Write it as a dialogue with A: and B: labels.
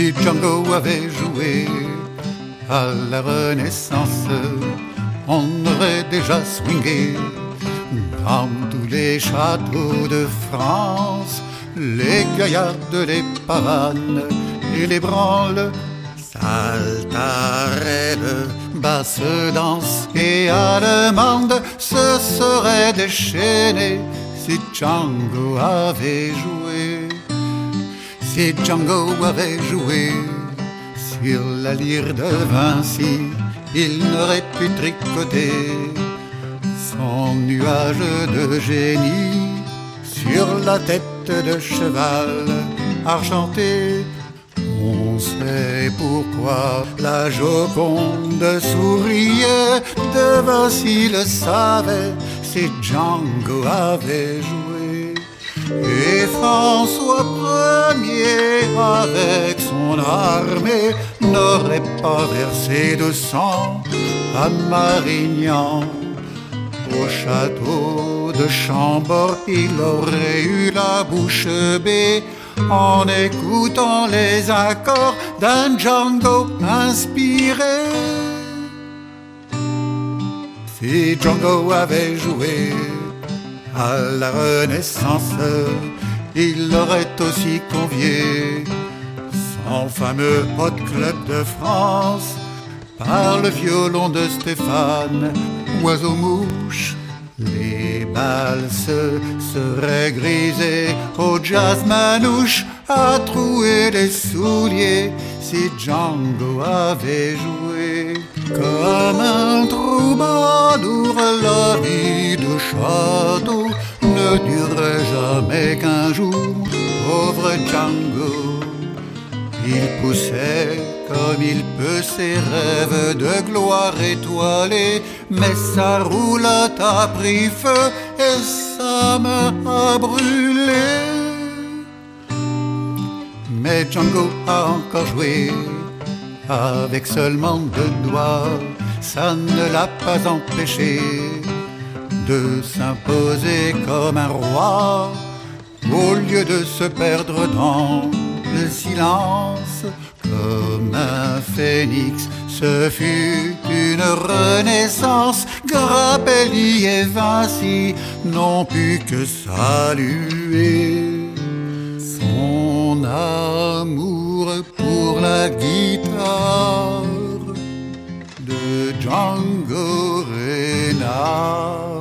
A: Si Django avait joué à la Renaissance, on aurait déjà swingé dans tous les châteaux de France. Les gaillardes, les pavanes et les branles, saltarelles, basse danse et allemande se seraient déchaînées si Django avait joué. Si Django avait joué sur la lyre de Vinci, il n'aurait pu tricoter son nuage de génie sur la tête de cheval argenté. On sait pourquoi la Joconde souriait de Vinci le savait si Django avait joué. Et François Ier avec son armée n'aurait pas versé de sang à Marignan. Au château de Chambord, il aurait eu la bouche bée en écoutant les accords d'un Django inspiré. Si Django avait joué à la Renaissance, il aurait aussi convié son fameux hot club de France par le violon de Stéphane, oiseau-mouche. Les se seraient grisées au jazz manouche à trouer les souliers si Django avait joué comme un troubadour la vie de château ne durerait jamais qu'un jour pauvre Django il poussait comme il peut ses rêves de gloire étoilée, mais sa roulotte a pris feu et sa main a brûlé. Mais Django a encore joué avec seulement deux doigts, ça ne l'a pas empêché de s'imposer comme un roi au lieu de se perdre dans le silence comme un phénix. Ce fut une renaissance. Grappelli et Vinci n'ont pu que saluer son amour pour la guitare de Django Reinhardt.